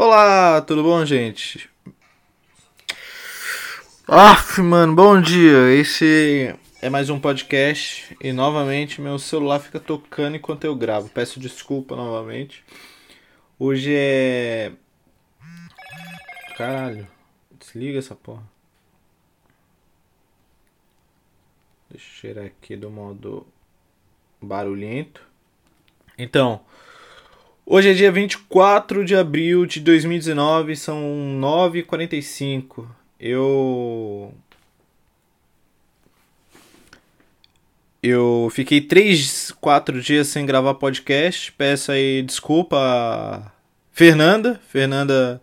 Olá, tudo bom, gente? Aff, mano, bom dia. Esse é mais um podcast e novamente meu celular fica tocando enquanto eu gravo. Peço desculpa novamente. Hoje é. Caralho, desliga essa porra. Deixa eu tirar aqui do modo barulhento. Então, hoje é dia 24 de abril de 2019, são 9h45. Eu. Eu fiquei 3, 4 dias sem gravar podcast. Peço aí desculpa a Fernanda. Fernanda.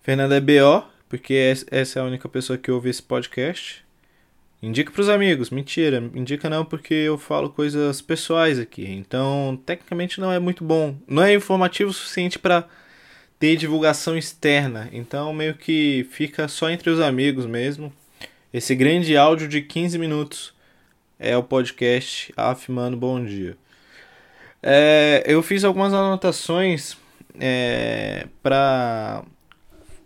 Fernanda é BO, porque essa é a única pessoa que ouve esse podcast. Indica pros amigos, mentira, indica não porque eu falo coisas pessoais aqui. Então, tecnicamente não é muito bom. Não é informativo o suficiente para ter divulgação externa. Então, meio que fica só entre os amigos mesmo. Esse grande áudio de 15 minutos é o podcast Afimando Bom Dia. É, eu fiz algumas anotações é, para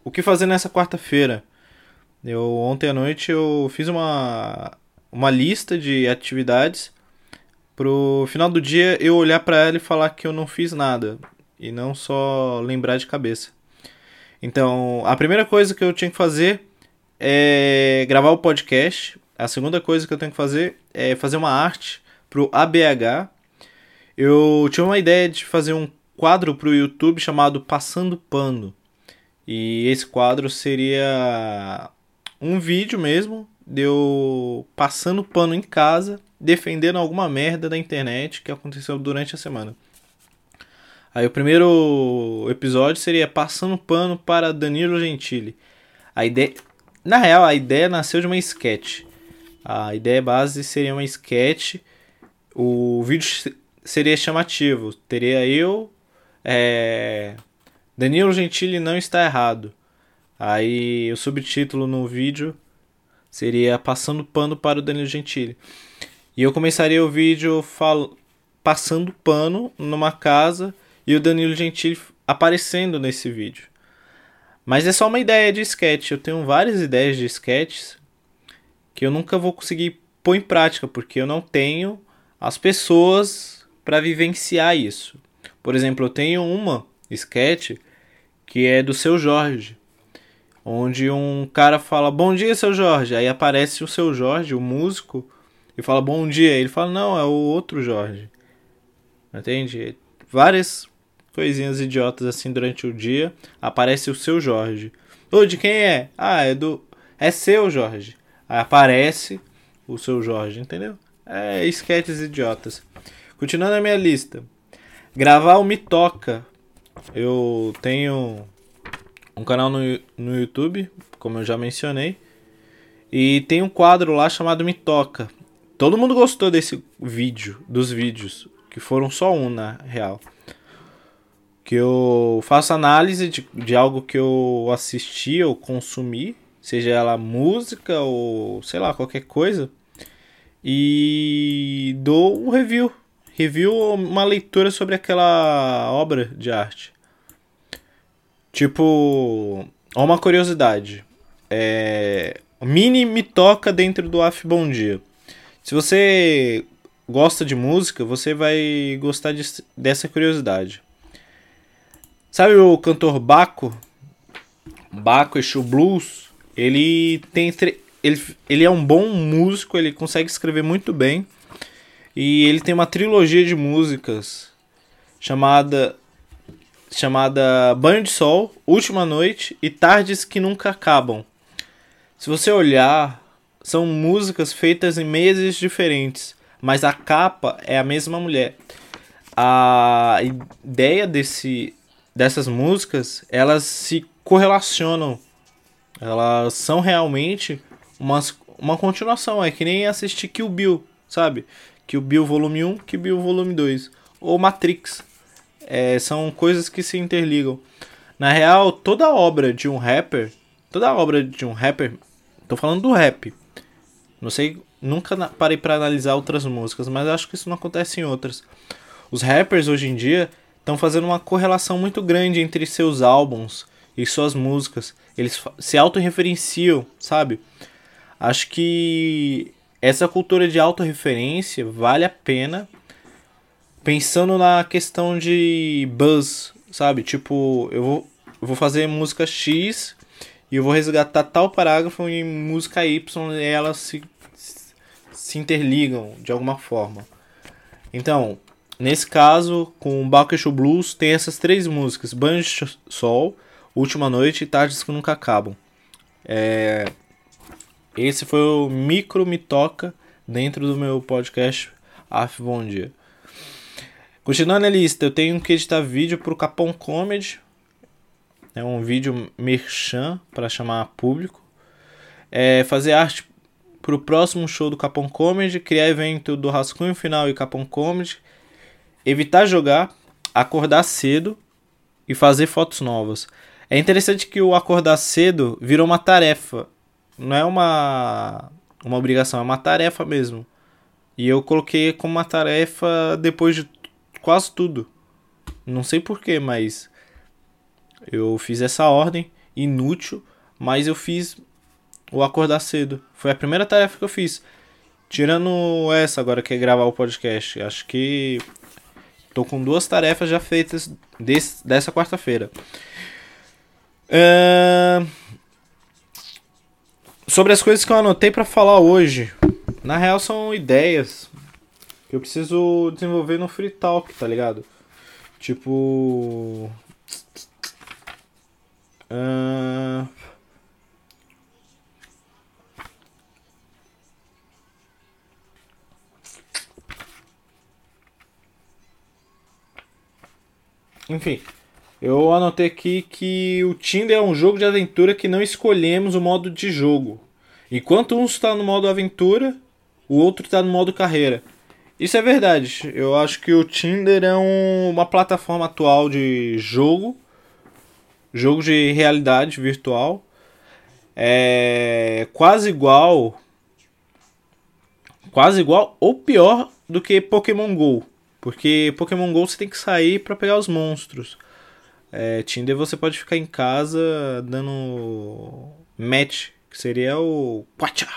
o que fazer nessa quarta-feira. Eu ontem à noite eu fiz uma uma lista de atividades pro final do dia eu olhar para ela e falar que eu não fiz nada e não só lembrar de cabeça. Então, a primeira coisa que eu tinha que fazer é gravar o podcast. A segunda coisa que eu tenho que fazer é fazer uma arte pro ABH. Eu tinha uma ideia de fazer um quadro pro YouTube chamado Passando Pano. E esse quadro seria um vídeo mesmo deu passando pano em casa, defendendo alguma merda da internet que aconteceu durante a semana. Aí o primeiro episódio seria passando pano para Danilo Gentili. A ideia, na real, a ideia nasceu de uma sketch. A ideia base seria uma sketch. O vídeo seria chamativo. Teria eu, é, Danilo Gentili não está errado. Aí o subtítulo no vídeo seria Passando Pano para o Danilo Gentili. E eu começaria o vídeo fal... passando pano numa casa e o Danilo Gentili aparecendo nesse vídeo. Mas é só uma ideia de sketch. Eu tenho várias ideias de sketches que eu nunca vou conseguir pôr em prática porque eu não tenho as pessoas para vivenciar isso. Por exemplo, eu tenho uma sketch que é do seu Jorge onde um cara fala bom dia, seu Jorge, aí aparece o seu Jorge, o músico, e fala bom dia, ele fala não, é o outro Jorge, entende? Várias coisinhas idiotas assim durante o dia, aparece o seu Jorge. Ô, de quem é? Ah, é do. É seu Jorge. Aí aparece o seu Jorge, entendeu? É esquetes idiotas. Continuando a minha lista. Gravar o Me Toca. Eu tenho um canal no, no YouTube, como eu já mencionei. E tem um quadro lá chamado Me Toca. Todo mundo gostou desse vídeo, dos vídeos, que foram só um na real. Que eu faço análise de, de algo que eu assisti ou consumi, seja ela música ou sei lá, qualquer coisa. E dou um review. Review uma leitura sobre aquela obra de arte. Tipo, uma curiosidade. É, Mini me toca dentro do AF Bom Dia. Se você gosta de música, você vai gostar de, dessa curiosidade. Sabe o cantor Baco? Baco Exu Blues? Ele tem ele, ele é um bom músico, ele consegue escrever muito bem. E ele tem uma trilogia de músicas chamada chamada Banho de Sol, Última Noite e Tardes que Nunca Acabam. Se você olhar, são músicas feitas em meses diferentes, mas a capa é a mesma mulher. A ideia desse, dessas músicas, elas se correlacionam. Elas são realmente umas, uma continuação. É que nem assistir Kill Bill, sabe? Kill Bill volume 1, Kill Bill volume 2. Ou Matrix é, são coisas que se interligam. Na real, toda obra de um rapper, toda obra de um rapper, tô falando do rap. Não sei, nunca parei para analisar outras músicas, mas acho que isso não acontece em outras. Os rappers hoje em dia estão fazendo uma correlação muito grande entre seus álbuns e suas músicas. Eles se autorreferenciam, sabe? Acho que essa cultura de autorreferência vale a pena pensando na questão de buzz, sabe? Tipo, eu vou, eu vou fazer música X e eu vou resgatar tal parágrafo em música Y e elas se, se interligam de alguma forma. Então, nesse caso, com Bakushu Blues, tem essas três músicas: Banho de Sol, Última Noite e Tardes que Nunca Acabam. É... Esse foi o Micro Me Toca dentro do meu podcast Af Bom Dia. Continuando a lista, eu tenho que editar vídeo para o Capão Comedy. É um vídeo merchan para chamar público. É fazer arte para o próximo show do Capão Comedy. Criar evento do Rascunho Final e Capão Comedy. Evitar jogar. Acordar cedo. E fazer fotos novas. É interessante que o acordar cedo virou uma tarefa. Não é uma, uma obrigação, é uma tarefa mesmo. E eu coloquei como uma tarefa depois de quase tudo. Não sei porquê, mas eu fiz essa ordem inútil, mas eu fiz o acordar cedo. Foi a primeira tarefa que eu fiz. Tirando essa agora que é gravar o podcast. Acho que tô com duas tarefas já feitas desse, dessa quarta-feira. Sobre as coisas que eu anotei para falar hoje. Na real são ideias que eu preciso desenvolver no Free Talk, tá ligado? Tipo. Uh... Enfim, eu anotei aqui que o Tinder é um jogo de aventura que não escolhemos o modo de jogo. Enquanto um está no modo aventura, o outro está no modo carreira. Isso é verdade. Eu acho que o Tinder é um, uma plataforma atual de jogo, jogo de realidade virtual. É quase igual, quase igual ou pior do que Pokémon Go, porque Pokémon Go você tem que sair para pegar os monstros. É, Tinder você pode ficar em casa dando match, que seria o Quacha.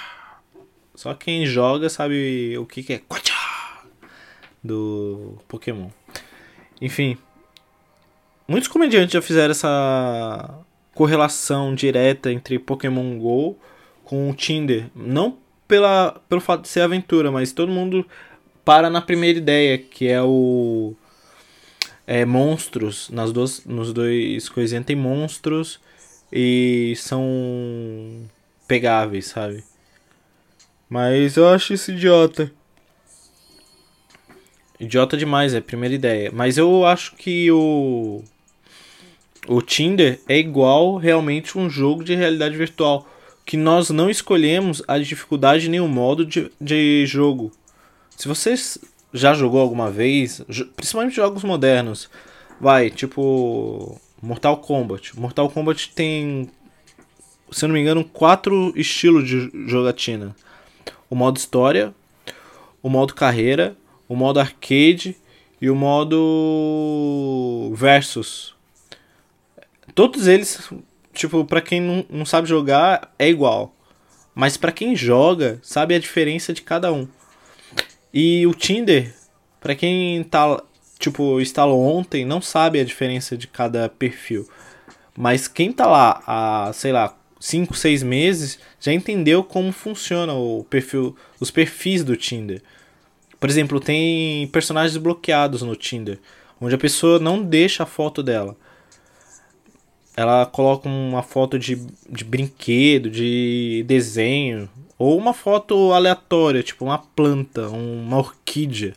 Só quem joga sabe o que, que é Quacha do Pokémon. Enfim, muitos comediantes já fizeram essa correlação direta entre Pokémon Go com o Tinder. Não pela, pelo fato de ser aventura, mas todo mundo para na primeira ideia, que é o é, monstros. Nas duas, nos dois coisinhas tem monstros e são pegáveis, sabe? Mas eu acho isso idiota. Idiota demais, é a primeira ideia. Mas eu acho que o. O Tinder é igual realmente um jogo de realidade virtual. Que nós não escolhemos a dificuldade nem o modo de, de jogo. Se vocês já jogou alguma vez, principalmente jogos modernos, vai, tipo Mortal Kombat. Mortal Kombat tem, se eu não me engano, quatro estilos de jogatina: o modo história, o modo carreira, o modo arcade e o modo versus. Todos eles, tipo, para quem não, não sabe jogar, é igual. Mas para quem joga, sabe a diferença de cada um. E o Tinder, para quem tá, tipo, instalou ontem, não sabe a diferença de cada perfil. Mas quem tá lá há, sei lá, 5, 6 meses, já entendeu como funciona o perfil, os perfis do Tinder. Por exemplo, tem personagens bloqueados no Tinder, onde a pessoa não deixa a foto dela. Ela coloca uma foto de, de brinquedo, de desenho, ou uma foto aleatória, tipo uma planta, uma orquídea.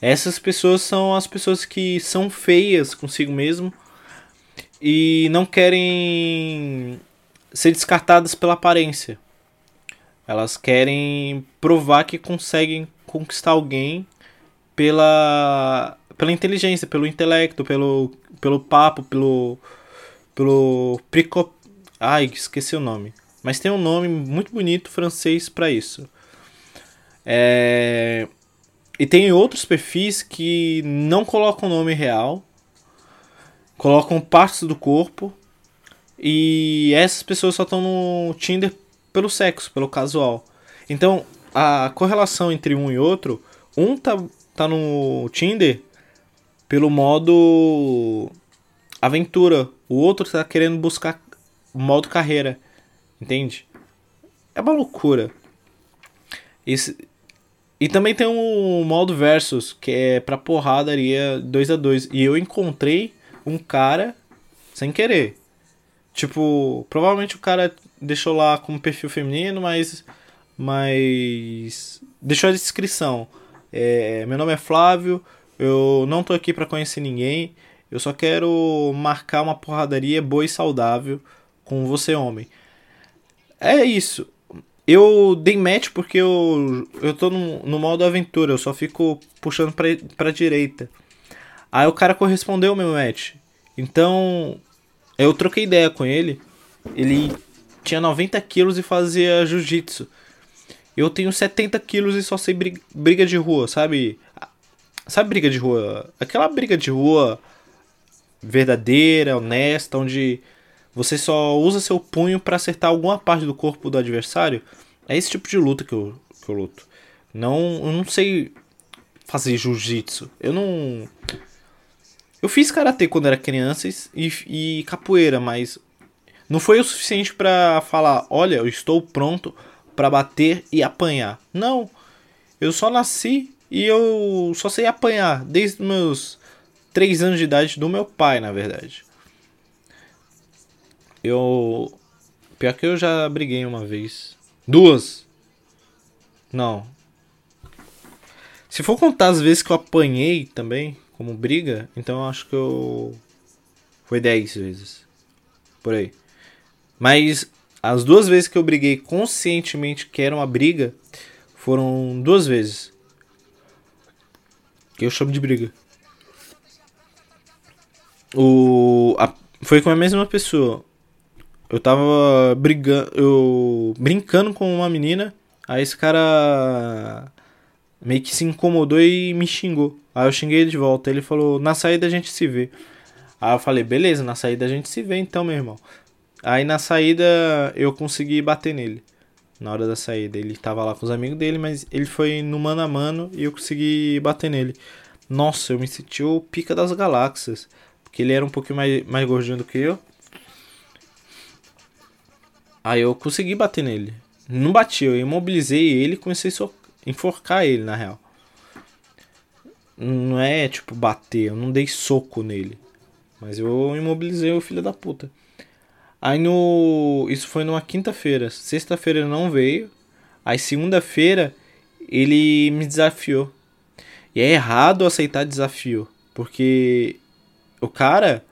Essas pessoas são as pessoas que são feias consigo mesmo e não querem ser descartadas pela aparência. Elas querem provar que conseguem conquistar alguém pela pela inteligência, pelo intelecto, pelo pelo papo, pelo pelo prico... ai, esqueci o nome. Mas tem um nome muito bonito francês para isso. É... e tem outros perfis que não colocam o nome real, colocam partes do corpo e essas pessoas só estão no Tinder pelo sexo, pelo casual. Então, a correlação entre um e outro, um tá, tá no Tinder pelo modo aventura, o outro tá querendo buscar modo carreira, entende? É uma loucura. Esse, e também tem um modo versus, que é pra porradaria 2 a 2 E eu encontrei um cara sem querer. Tipo, provavelmente o cara deixou lá como perfil feminino, mas. Mas. Deixou a descrição. É, meu nome é Flávio, eu não tô aqui para conhecer ninguém. Eu só quero marcar uma porradaria boa e saudável com você, homem. É isso. Eu dei match porque eu, eu tô no, no modo aventura, eu só fico puxando pra, pra direita. Aí o cara correspondeu ao meu match. Então, eu troquei ideia com ele. Ele tinha 90 quilos e fazia jiu-jitsu. Eu tenho 70 quilos e só sei briga, de rua, sabe? Sabe briga de rua? Aquela briga de rua verdadeira, honesta, onde você só usa seu punho para acertar alguma parte do corpo do adversário. É esse tipo de luta que eu, que eu luto. Não, eu não sei fazer jiu-jitsu. Eu não. Eu fiz karatê quando era criança e, e capoeira, mas não foi o suficiente para falar: olha, eu estou pronto para bater e apanhar. Não. Eu só nasci e eu só sei apanhar desde meus 3 anos de idade do meu pai, na verdade. Eu. Pior que eu já briguei uma vez. Duas. Não. Se for contar as vezes que eu apanhei também, como briga, então eu acho que eu. Foi 10 vezes. Por aí. Mas as duas vezes que eu briguei conscientemente que era uma briga foram duas vezes. Que eu chamo de briga. O. A, foi com a mesma pessoa. Eu tava brigando, eu brincando com uma menina, aí esse cara meio que se incomodou e me xingou. Aí eu xinguei ele de volta. Ele falou: "Na saída a gente se vê". Aí eu falei: "Beleza, na saída a gente se vê então, meu irmão". Aí na saída eu consegui bater nele. Na hora da saída, ele tava lá com os amigos dele, mas ele foi no mano a mano e eu consegui bater nele. Nossa, eu me senti o pica das galáxias. Porque ele era um pouquinho mais, mais gordinho do que eu. Aí eu consegui bater nele. Não bati, eu imobilizei ele e comecei a enforcar ele, na real. Não é tipo bater, eu não dei soco nele. Mas eu imobilizei o filho da puta. Aí no. Isso foi numa quinta-feira. Sexta-feira não veio. Aí segunda-feira ele me desafiou. E é errado aceitar desafio. Porque o cara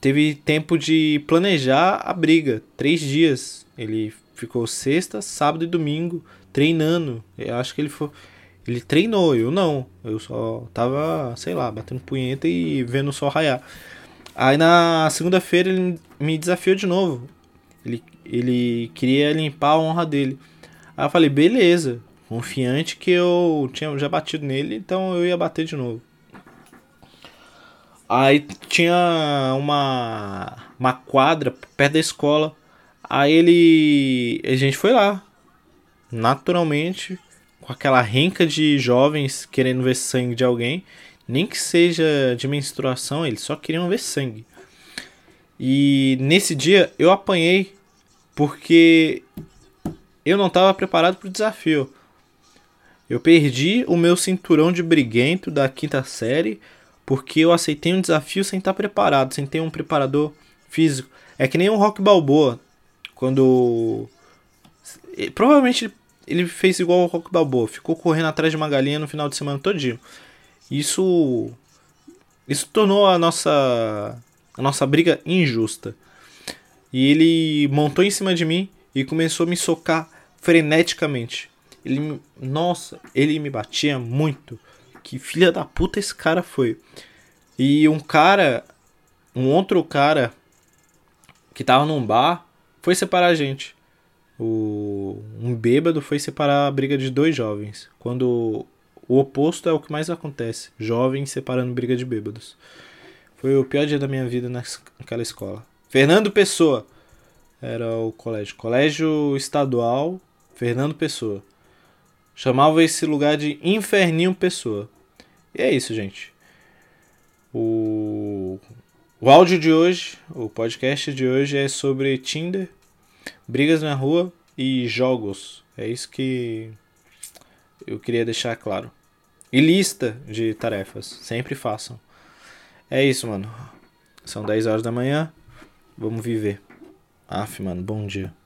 teve tempo de planejar a briga. Três dias. Ele ficou sexta, sábado e domingo treinando. Eu acho que ele foi. Ele treinou, eu não. Eu só tava, sei lá, batendo punheta e vendo o sol raiar. Aí na segunda-feira ele me desafiou de novo. Ele, ele queria limpar a honra dele. Aí eu falei, beleza. Confiante que eu tinha já batido nele, então eu ia bater de novo. Aí tinha uma, uma quadra perto da escola. Aí ele. A gente foi lá. Naturalmente. Com aquela renca de jovens querendo ver sangue de alguém. Nem que seja de menstruação, eles só queriam ver sangue. E nesse dia eu apanhei porque eu não estava preparado para o desafio. Eu perdi o meu cinturão de briguento da quinta série porque eu aceitei um desafio sem estar preparado, sem ter um preparador físico. É que nem o Rock Balboa, quando provavelmente ele fez igual o Rock Balboa, ficou correndo atrás de uma galinha no final de semana todinho. Isso isso tornou a nossa a nossa briga injusta. E ele montou em cima de mim e começou a me socar freneticamente. Ele, nossa, ele me batia muito que filha da puta esse cara foi. E um cara, um outro cara que tava num bar foi separar a gente. O, um bêbado foi separar a briga de dois jovens. Quando o oposto é o que mais acontece. Jovens separando briga de bêbados. Foi o pior dia da minha vida naquela escola. Fernando Pessoa era o colégio. Colégio Estadual Fernando Pessoa. Chamava esse lugar de Inferninho Pessoa. E é isso, gente. O, o áudio de hoje, o podcast de hoje é sobre Tinder, brigas na rua e jogos. É isso que eu queria deixar claro. E lista de tarefas. Sempre façam. É isso, mano. São 10 horas da manhã. Vamos viver. Aff, mano, bom dia.